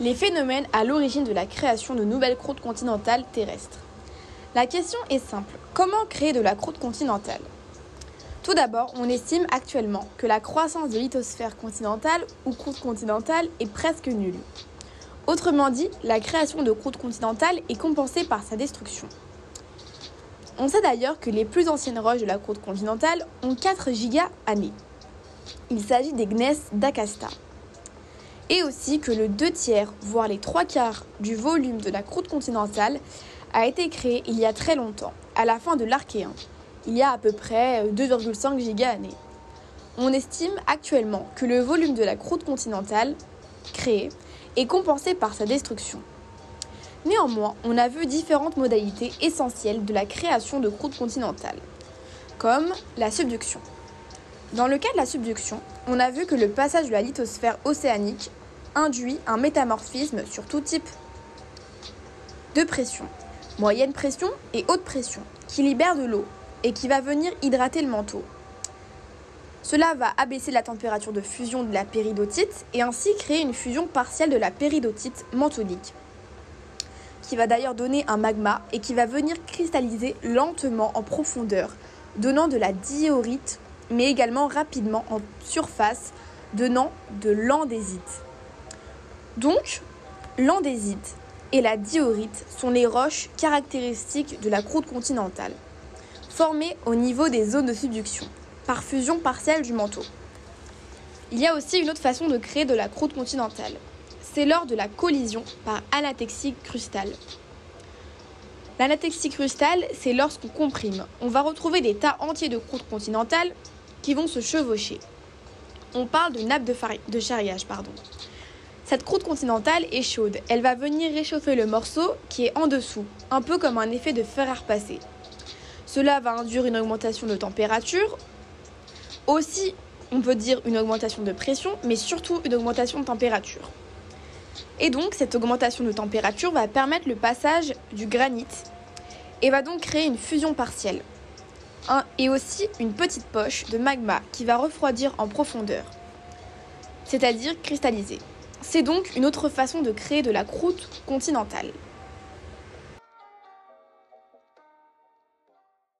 les phénomènes à l'origine de la création de nouvelles croûtes continentales terrestres. La question est simple. Comment créer de la croûte continentale? Tout d'abord, on estime actuellement que la croissance de lithosphère continentale ou croûte continentale est presque nulle. Autrement dit, la création de croûte continentale est compensée par sa destruction. On sait d'ailleurs que les plus anciennes roches de la croûte continentale ont 4 giga années. Il s'agit des gneiss d'Akasta et aussi que le 2 tiers, voire les 3 quarts du volume de la croûte continentale a été créé il y a très longtemps, à la fin de l'Archéen, il y a à peu près 2,5 giga-années. On estime actuellement que le volume de la croûte continentale créée est compensé par sa destruction. Néanmoins, on a vu différentes modalités essentielles de la création de croûte continentale, comme la subduction. Dans le cas de la subduction, on a vu que le passage de la lithosphère océanique induit un métamorphisme sur tout type de pression, moyenne pression et haute pression, qui libère de l'eau et qui va venir hydrater le manteau. Cela va abaisser la température de fusion de la péridotite et ainsi créer une fusion partielle de la péridotite mantounique, qui va d'ailleurs donner un magma et qui va venir cristalliser lentement en profondeur, donnant de la diorite, mais également rapidement en surface, donnant de l'andésite. Donc, l'andésite et la diorite sont les roches caractéristiques de la croûte continentale, formées au niveau des zones de subduction, par fusion partielle du manteau. Il y a aussi une autre façon de créer de la croûte continentale. C'est lors de la collision par anatexie crustale. L'anatexie crustale, c'est lorsqu'on comprime. On va retrouver des tas entiers de croûte continentale qui vont se chevaucher. On parle de nappe de, charriage. Cette croûte continentale est chaude. Elle va venir réchauffer le morceau qui est en dessous, un peu comme un effet de fer à repasser. Cela va induire une augmentation de température, aussi on peut dire une augmentation de pression, mais surtout une augmentation de température. Et donc cette augmentation de température va permettre le passage du granit et va donc créer une fusion partielle. Et aussi une petite poche de magma qui va refroidir en profondeur, c'est-à-dire cristalliser. C'est donc une autre façon de créer de la croûte continentale.